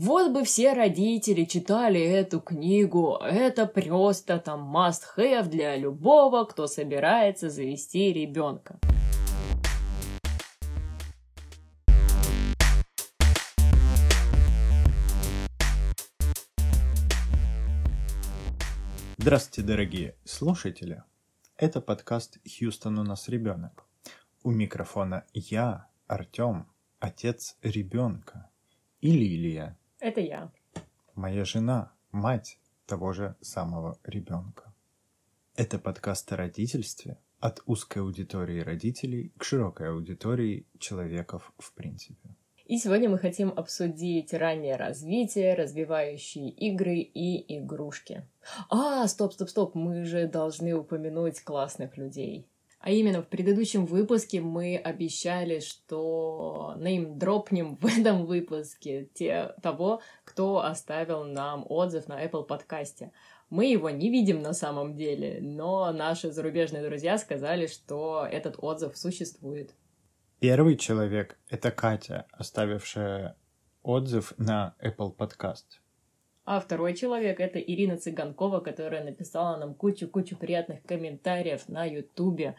Вот бы все родители читали эту книгу. Это просто там must-have для любого, кто собирается завести ребенка. Здравствуйте, дорогие слушатели! Это подкаст «Хьюстон, у нас ребенок». У микрофона я, Артем, отец ребенка. И Лилия. Это я. Моя жена, мать того же самого ребенка. Это подкаст о родительстве от узкой аудитории родителей к широкой аудитории человеков в принципе. И сегодня мы хотим обсудить раннее развитие, развивающие игры и игрушки. А, стоп, стоп, стоп, мы же должны упомянуть классных людей. А именно, в предыдущем выпуске мы обещали, что нейм дропнем в этом выпуске те, того, кто оставил нам отзыв на Apple подкасте. Мы его не видим на самом деле, но наши зарубежные друзья сказали, что этот отзыв существует. Первый человек — это Катя, оставившая отзыв на Apple Podcast. А второй человек — это Ирина Цыганкова, которая написала нам кучу-кучу приятных комментариев на Ютубе.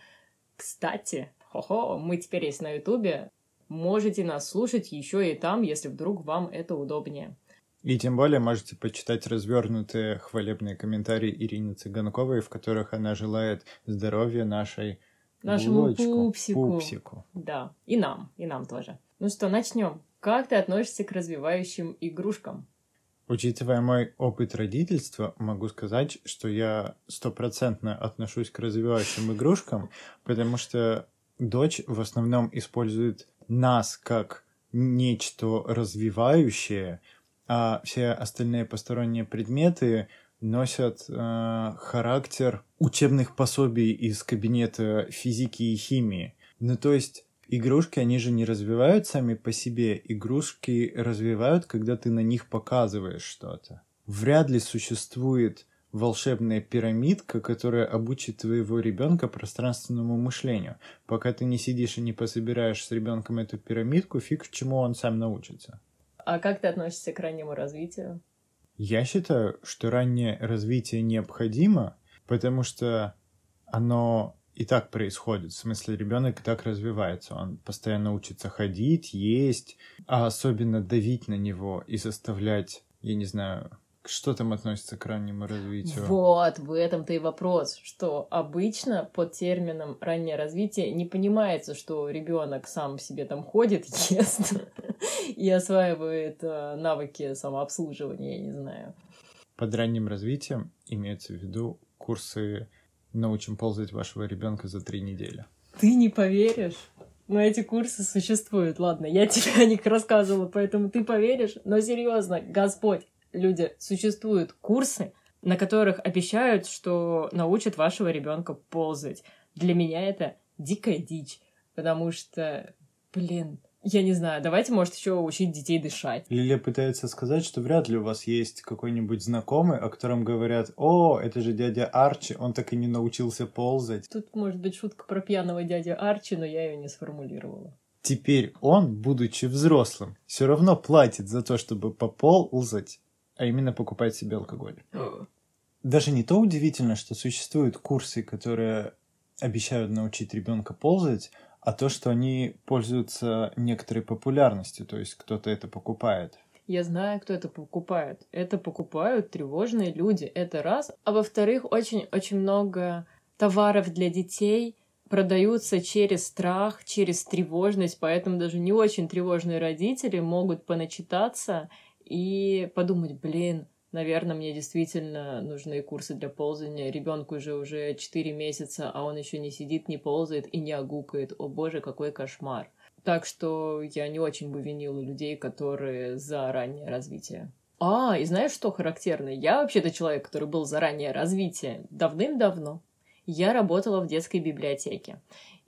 Кстати, хо-хо, мы теперь есть на Ютубе. Можете нас слушать еще и там, если вдруг вам это удобнее. И тем более можете почитать развернутые хвалебные комментарии Ирины Цыганковой, в которых она желает здоровья нашей Нашему булочку, пупсику. пупсику. Да, и нам, и нам тоже. Ну что, начнем. Как ты относишься к развивающим игрушкам? Учитывая мой опыт родительства, могу сказать, что я стопроцентно отношусь к развивающим игрушкам, потому что дочь в основном использует нас как нечто развивающее, а все остальные посторонние предметы носят э, характер учебных пособий из кабинета физики и химии. Ну, то есть игрушки, они же не развивают сами по себе. Игрушки развивают, когда ты на них показываешь что-то. Вряд ли существует волшебная пирамидка, которая обучит твоего ребенка пространственному мышлению. Пока ты не сидишь и не пособираешь с ребенком эту пирамидку, фиг чему он сам научится. А как ты относишься к раннему развитию? Я считаю, что раннее развитие необходимо, потому что оно и так происходит. В смысле, ребенок и так развивается. Он постоянно учится ходить, есть, а особенно давить на него и заставлять, я не знаю, что там относится к раннему развитию. Вот, в этом-то и вопрос, что обычно под термином раннее развитие не понимается, что ребенок сам себе там ходит, ест и осваивает э, навыки самообслуживания, я не знаю. Под ранним развитием имеется в виду курсы «Научим ползать вашего ребенка за три недели». Ты не поверишь? Но эти курсы существуют. Ладно, я тебе о них рассказывала, поэтому ты поверишь. Но серьезно, Господь, люди, существуют курсы, на которых обещают, что научат вашего ребенка ползать. Для меня это дикая дичь, потому что, блин, я не знаю, давайте, может, еще учить детей дышать. Лилия пытается сказать, что вряд ли у вас есть какой-нибудь знакомый, о котором говорят, о, это же дядя Арчи, он так и не научился ползать. Тут может быть шутка про пьяного дядю Арчи, но я ее не сформулировала. Теперь он, будучи взрослым, все равно платит за то, чтобы поползать, а именно покупать себе алкоголь. Даже не то удивительно, что существуют курсы, которые обещают научить ребенка ползать, а то, что они пользуются некоторой популярностью, то есть кто-то это покупает. Я знаю, кто это покупает. Это покупают тревожные люди. Это раз. А во-вторых, очень-очень много товаров для детей продаются через страх, через тревожность, поэтому даже не очень тревожные родители могут поначитаться и подумать, блин, наверное, мне действительно нужны курсы для ползания. Ребенку уже уже 4 месяца, а он еще не сидит, не ползает и не огукает. О боже, какой кошмар. Так что я не очень бы винила людей, которые за раннее развитие. А, и знаешь, что характерно? Я вообще-то человек, который был за раннее развитие давным-давно. Я работала в детской библиотеке.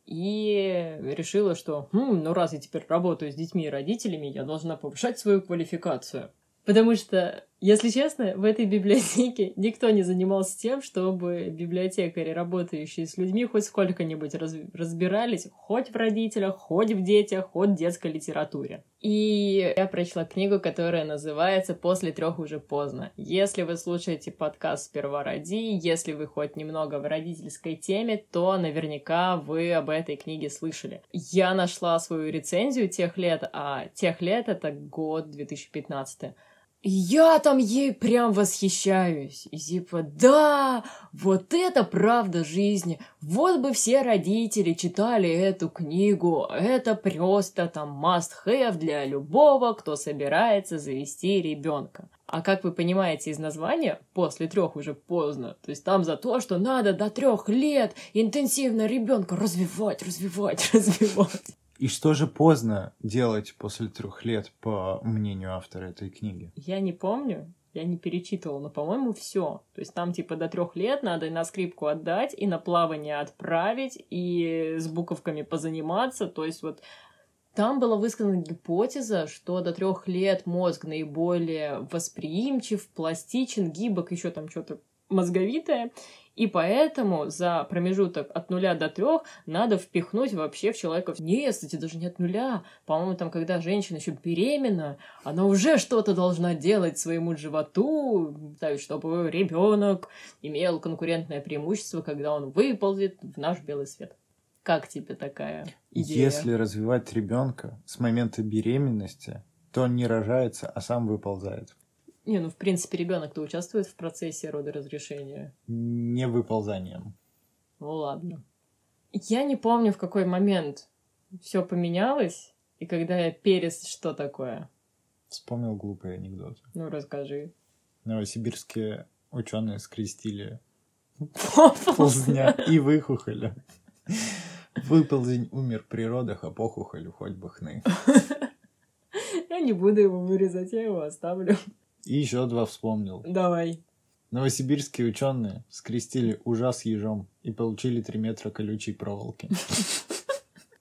И решила, что, хм, ну раз я теперь работаю с детьми и родителями, я должна повышать свою квалификацию. Потому что Если честно, в этой библиотеке никто не занимался тем, чтобы библиотекари, работающие с людьми, хоть сколько-нибудь раз разбирались хоть в родителях, хоть в детях, хоть в детской литературе. И я прочла книгу, которая называется «После трех уже поздно». Если вы слушаете подкаст «Сперва роди», если вы хоть немного в родительской теме, то наверняка вы об этой книге слышали. Я нашла свою рецензию тех лет, а тех лет — это год 2015 я там ей прям восхищаюсь. И типа, да, вот это правда жизни. Вот бы все родители читали эту книгу. Это просто там must-have для любого, кто собирается завести ребенка. А как вы понимаете из названия, после трех уже поздно. То есть там за то, что надо до трех лет интенсивно ребенка развивать, развивать, развивать. И что же поздно делать после трех лет, по мнению автора этой книги? Я не помню, я не перечитывала, но, по-моему, все. То есть там, типа, до трех лет надо и на скрипку отдать, и на плавание отправить, и с буковками позаниматься. То есть вот там была высказана гипотеза, что до трех лет мозг наиболее восприимчив, пластичен, гибок, еще там что-то мозговитое, и поэтому за промежуток от нуля до трех надо впихнуть вообще в человека... Нет, кстати, даже не от нуля. По-моему, там, когда женщина еще беременна, она уже что-то должна делать своему животу, чтобы ребенок имел конкурентное преимущество, когда он выползет в наш белый свет. Как тебе такая идея? Если развивать ребенка с момента беременности, то он не рожается, а сам выползает. Не, ну, в принципе, ребенок-то участвует в процессе родоразрешения. Не выползанием. Ну, ладно. Я не помню, в какой момент все поменялось, и когда я перес... Что такое? Вспомнил глупый анекдот. Ну, расскажи. Новосибирские ученые скрестили ползня и выхухоли. Выползень умер при родах, а похухолю хоть бы хны. Я не буду его вырезать, я его оставлю. И еще два вспомнил. Давай. Новосибирские ученые скрестили ужас ежом и получили 3 метра колючей проволоки.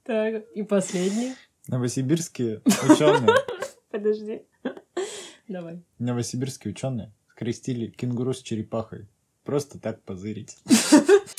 Так, и последний. Новосибирские ученые. Подожди. Давай. Новосибирские ученые скрестили кенгуру с черепахой. Просто так позырить.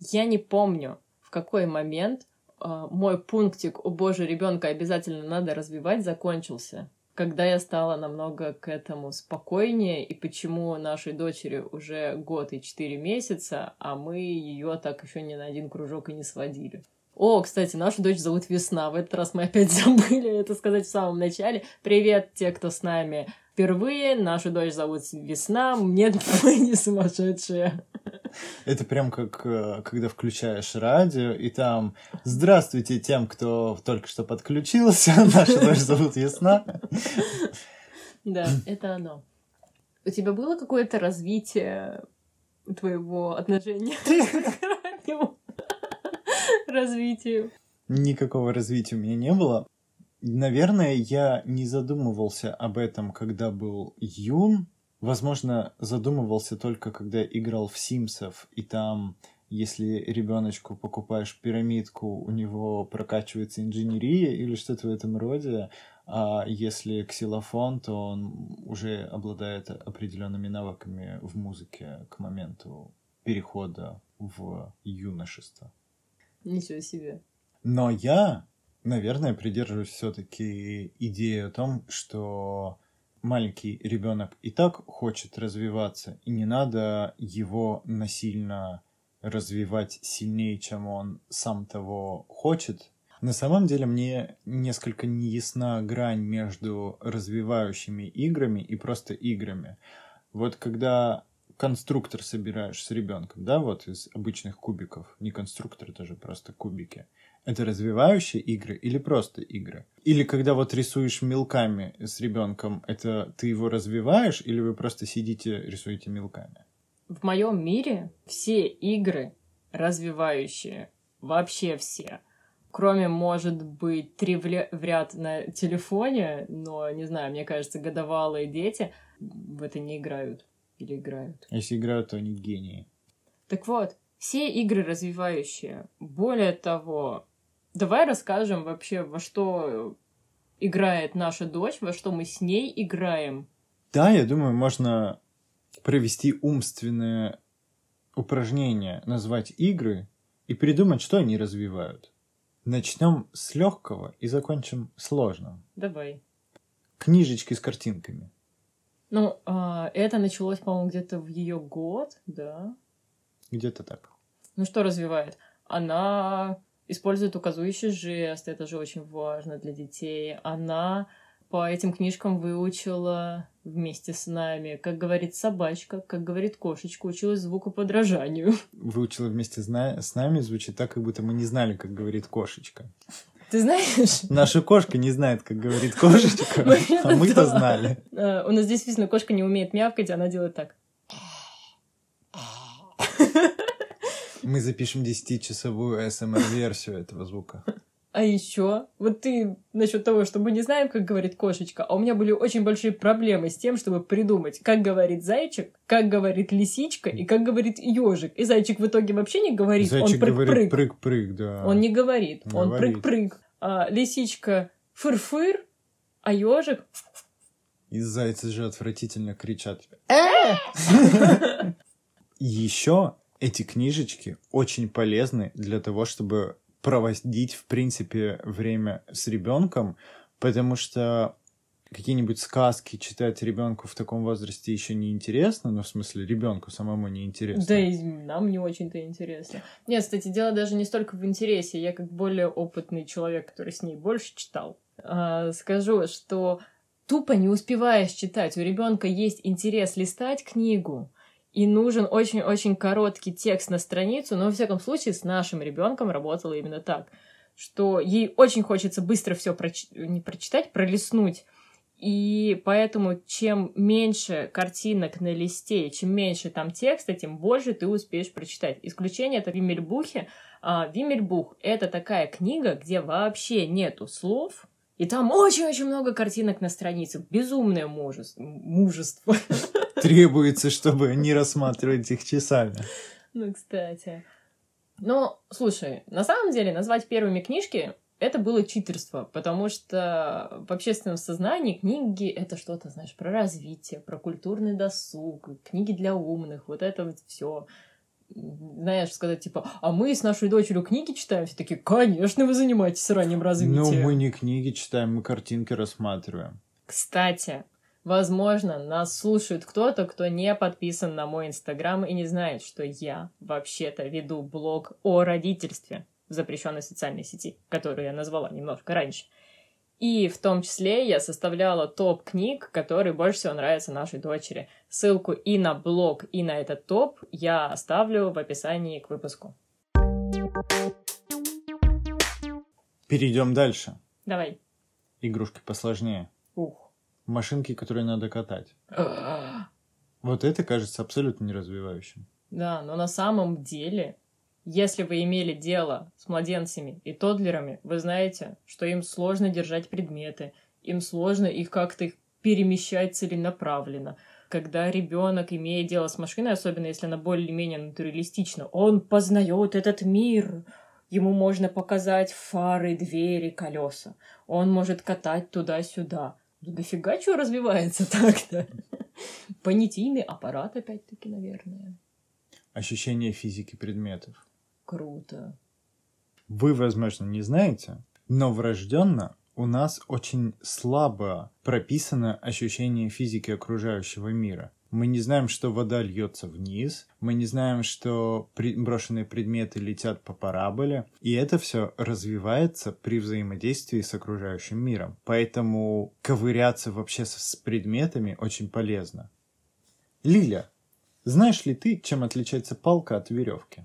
Я не помню, в какой момент э, мой пунктик «О боже, ребенка обязательно надо развивать» закончился когда я стала намного к этому спокойнее, и почему нашей дочери уже год и четыре месяца, а мы ее так еще ни на один кружок и не сводили. О, кстати, нашу дочь зовут Весна. В этот раз мы опять забыли это сказать в самом начале. Привет, те, кто с нами впервые. Нашу дочь зовут Весна. Нет, мы не сумасшедшие. Это прям как э, когда включаешь радио, и там «Здравствуйте тем, кто только что подключился, наша дочь зовут Ясна». Да, это оно. У тебя было какое-то развитие твоего отношения к радио? Развитию? Никакого развития у меня не было. Наверное, я не задумывался об этом, когда был юн, Возможно, задумывался только, когда играл в Симсов, и там, если ребеночку покупаешь пирамидку, у него прокачивается инженерия или что-то в этом роде, а если ксилофон, то он уже обладает определенными навыками в музыке к моменту перехода в юношество. Ничего себе. Но я, наверное, придерживаюсь все-таки идеи о том, что маленький ребенок и так хочет развиваться, и не надо его насильно развивать сильнее, чем он сам того хочет. На самом деле мне несколько неясна грань между развивающими играми и просто играми. Вот когда конструктор собираешь с ребенком, да, вот из обычных кубиков, не конструктор, это же просто кубики. Это развивающие игры или просто игры? Или когда вот рисуешь мелками с ребенком, это ты его развиваешь или вы просто сидите рисуете мелками? В моем мире все игры развивающие, вообще все. Кроме, может быть, три в ряд на телефоне, но, не знаю, мне кажется, годовалые дети в это не играют. Или играют. Если играют, то они гении. Так вот, все игры развивающие. Более того, Давай расскажем вообще, во что играет наша дочь, во что мы с ней играем. Да, я думаю, можно провести умственное упражнение, назвать игры и придумать, что они развивают. Начнем с легкого и закончим сложным. Давай. Книжечки с картинками. Ну, а, это началось, по-моему, где-то в ее год, да. Где-то так. Ну, что развивает? Она использует указующий жест, это же очень важно для детей. Она по этим книжкам выучила вместе с нами, как говорит собачка, как говорит кошечка, училась звуку подражанию. Выучила вместе с нами, звучит так, как будто мы не знали, как говорит кошечка. Ты знаешь? Наша кошка не знает, как говорит кошечка, а мы-то знали. А, у нас действительно кошка не умеет мявкать, она делает так. Мы запишем 10-часовую СМР-версию этого звука. А еще, вот ты насчет того, что мы не знаем, как говорит кошечка, а у меня были очень большие проблемы с тем, чтобы придумать, как говорит зайчик, как говорит лисичка и как говорит ежик. И зайчик в итоге вообще не говорит, зайчик он прыг-прыг. прыг-прыг, да. Он не говорит, говорит. он прыг-прыг. А лисичка фыр-фыр, а ежик... И зайцы же отвратительно кричат. Э! Еще эти книжечки очень полезны для того, чтобы проводить, в принципе, время с ребенком, потому что какие-нибудь сказки читать ребенку в таком возрасте еще не интересно, ну, в смысле, ребенку самому не интересно. Да и нам не очень-то интересно. Нет, кстати, дело даже не столько в интересе. Я как более опытный человек, который с ней больше читал, а, скажу, что тупо не успеваешь читать. У ребенка есть интерес листать книгу, и нужен очень-очень короткий текст на страницу, но, во всяком случае, с нашим ребенком работало именно так, что ей очень хочется быстро все проч... не прочитать, пролистнуть, и поэтому чем меньше картинок на листе, чем меньше там текста, тем больше ты успеешь прочитать. Исключение это Вимельбухе. А, Вимельбух — это такая книга, где вообще нету слов, и там очень-очень много картинок на странице. Безумное мужество. мужество. требуется, чтобы не рассматривать их часами. Ну, кстати. Но, слушай, на самом деле назвать первыми книжки это было читерство, потому что в общественном сознании книги — это что-то, знаешь, про развитие, про культурный досуг, книги для умных, вот это вот все. Знаешь, сказать, типа, а мы с нашей дочерью книги читаем, все такие, конечно, вы занимаетесь ранним развитием. Ну, мы не книги читаем, мы картинки рассматриваем. Кстати, Возможно, нас слушает кто-то, кто не подписан на мой инстаграм и не знает, что я вообще-то веду блог о родительстве в запрещенной социальной сети, которую я назвала немножко раньше. И в том числе я составляла топ книг, которые больше всего нравятся нашей дочери. Ссылку и на блог, и на этот топ я оставлю в описании к выпуску. Перейдем дальше. Давай. Игрушки посложнее. Ух машинки, которые надо катать. вот это кажется абсолютно неразвивающим. Да, но на самом деле, если вы имели дело с младенцами и тодлерами, вы знаете, что им сложно держать предметы, им сложно их как-то перемещать целенаправленно. Когда ребенок имеет дело с машиной, особенно если она более-менее натуралистична, он познает этот мир. Ему можно показать фары, двери, колеса. Он может катать туда-сюда. Да дофига чего развивается так-то. Понятийный аппарат, опять-таки, наверное. Ощущение физики предметов. Круто. Вы, возможно, не знаете, но врожденно у нас очень слабо прописано ощущение физики окружающего мира. Мы не знаем, что вода льется вниз, мы не знаем, что брошенные предметы летят по параболе, и это все развивается при взаимодействии с окружающим миром. Поэтому ковыряться вообще с предметами очень полезно. Лиля, знаешь ли ты, чем отличается палка от веревки?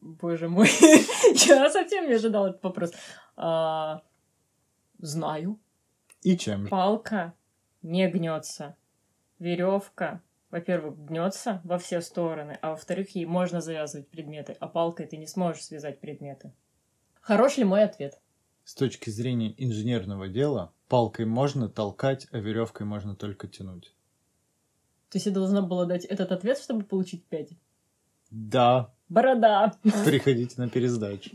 Боже мой, я совсем не ожидал этот вопрос. А, знаю. И чем? Палка не гнется веревка, во-первых, гнется во все стороны, а во-вторых, ей можно завязывать предметы, а палкой ты не сможешь связать предметы. Хорош ли мой ответ? С точки зрения инженерного дела, палкой можно толкать, а веревкой можно только тянуть. То есть я должна была дать этот ответ, чтобы получить пять? Да. Борода. Приходите на пересдачу.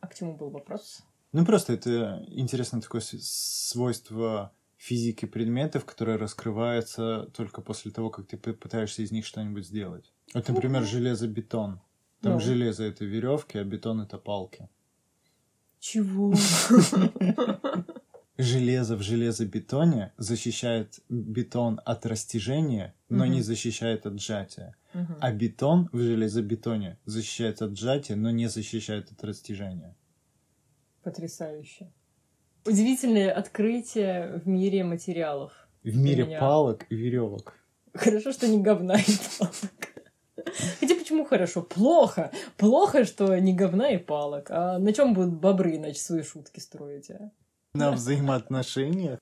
А к чему был вопрос? Ну, просто это интересное такое свойство физики предметов, которые раскрываются только после того, как ты пытаешься из них что-нибудь сделать. Вот, например, железобетон. Там ну. железо это веревки, а бетон это палки. Чего? Железо в железобетоне защищает бетон от растяжения, но угу. не защищает от сжатия. Угу. А бетон в железобетоне защищает от сжатия, но не защищает от растяжения. Потрясающе. Удивительное открытие в мире материалов. В мире палок и веревок. Хорошо, что не говна и палок. Хотя почему хорошо? Плохо. Плохо, что не говна и палок. А на чем будут бобры иначе свои шутки строить, а? На взаимоотношениях.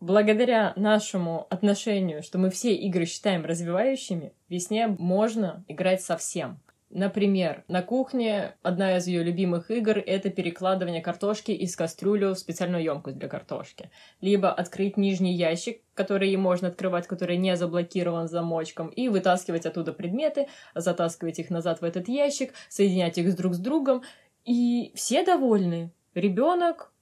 Благодаря нашему отношению, что мы все игры считаем развивающими, весне можно играть совсем. Например, на кухне одна из ее любимых игр — это перекладывание картошки из кастрюлю в специальную емкость для картошки. Либо открыть нижний ящик, который можно открывать, который не заблокирован замочком, и вытаскивать оттуда предметы, затаскивать их назад в этот ящик, соединять их друг с другом. И все довольны. Ребенок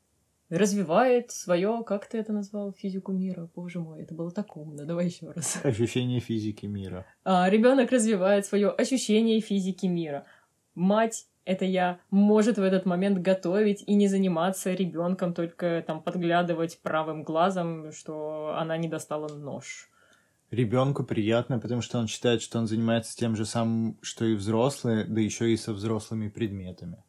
развивает свое, как ты это назвал, физику мира. Боже мой, это было так умно. Давай еще раз. Ощущение физики мира. А, ребенок развивает свое ощущение физики мира. Мать это я, может в этот момент готовить и не заниматься ребенком, только там подглядывать правым глазом, что она не достала нож. Ребенку приятно, потому что он считает, что он занимается тем же самым, что и взрослые, да еще и со взрослыми предметами.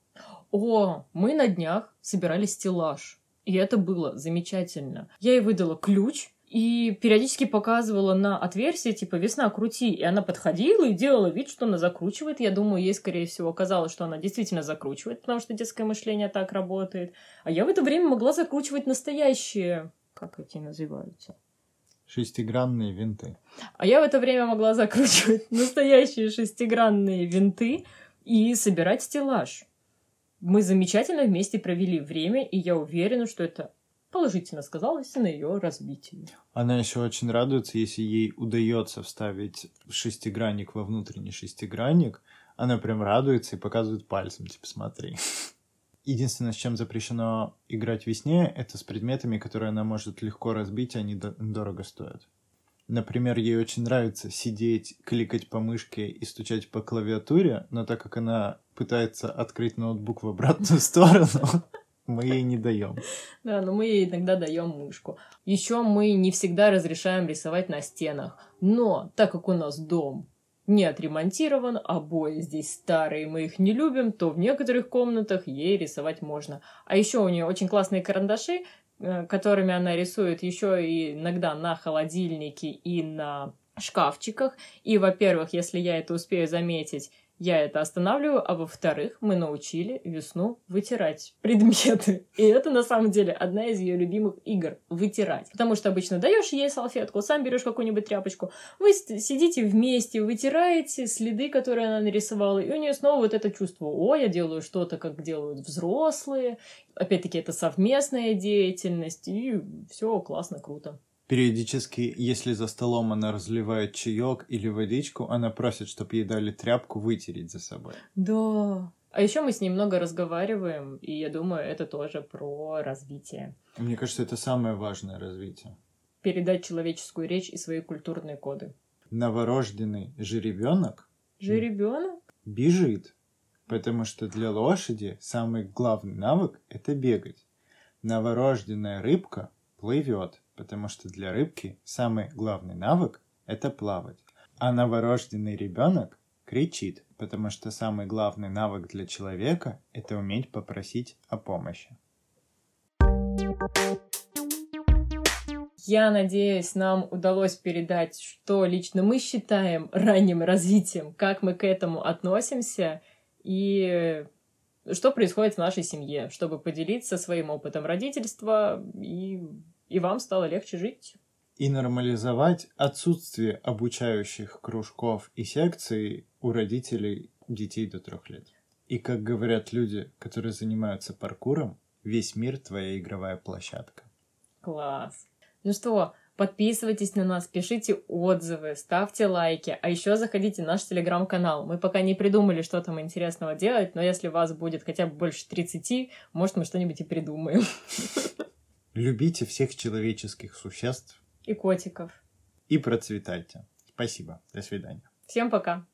О, мы на днях собирали стеллаж. И это было замечательно. Я ей выдала ключ, и периодически показывала на отверстие, типа, весна, крути. И она подходила и делала вид, что она закручивает. Я думаю, ей, скорее всего, казалось, что она действительно закручивает, потому что детское мышление так работает. А я в это время могла закручивать настоящие... Как эти называются? Шестигранные винты. А я в это время могла закручивать настоящие шестигранные винты и собирать стеллаж мы замечательно вместе провели время, и я уверена, что это положительно сказалось на ее развитии. Она еще очень радуется, если ей удается вставить шестигранник во внутренний шестигранник. Она прям радуется и показывает пальцем, типа, смотри. Единственное, с чем запрещено играть весне, это с предметами, которые она может легко разбить, и они дорого стоят. Например, ей очень нравится сидеть, кликать по мышке и стучать по клавиатуре, но так как она пытается открыть ноутбук в обратную сторону, мы ей не даем. Да, но мы ей иногда даем мышку. Еще мы не всегда разрешаем рисовать на стенах. Но так как у нас дом не отремонтирован, обои здесь старые, мы их не любим, то в некоторых комнатах ей рисовать можно. А еще у нее очень классные карандаши, которыми она рисует еще и иногда на холодильнике и на шкафчиках. И, во-первых, если я это успею заметить, я это останавливаю, а во-вторых, мы научили весну вытирать предметы. И это на самом деле одна из ее любимых игр — вытирать. Потому что обычно даешь ей салфетку, сам берешь какую-нибудь тряпочку, вы сидите вместе, вытираете следы, которые она нарисовала, и у нее снова вот это чувство, о, я делаю что-то, как делают взрослые. Опять-таки, это совместная деятельность, и все классно, круто. Периодически, если за столом она разливает чаек или водичку, она просит, чтобы ей дали тряпку вытереть за собой. Да. А еще мы с ней много разговариваем, и я думаю, это тоже про развитие. Мне кажется, это самое важное развитие. Передать человеческую речь и свои культурные коды. Новорожденный жеребенок. Жеребенок? Бежит. Потому что для лошади самый главный навык – это бегать. Новорожденная рыбка плывет потому что для рыбки самый главный навык – это плавать. А новорожденный ребенок кричит, потому что самый главный навык для человека – это уметь попросить о помощи. Я надеюсь, нам удалось передать, что лично мы считаем ранним развитием, как мы к этому относимся и что происходит в нашей семье, чтобы поделиться своим опытом родительства и и вам стало легче жить. И нормализовать отсутствие обучающих кружков и секций у родителей детей до трех лет. И как говорят люди, которые занимаются паркуром, весь мир твоя игровая площадка. Класс. Ну что, подписывайтесь на нас, пишите отзывы, ставьте лайки, а еще заходите в наш телеграм-канал. Мы пока не придумали, что там интересного делать, но если вас будет хотя бы больше 30, может, мы что-нибудь и придумаем. Любите всех человеческих существ И котиков. и процветайте. Спасибо. До свидания. Всем пока.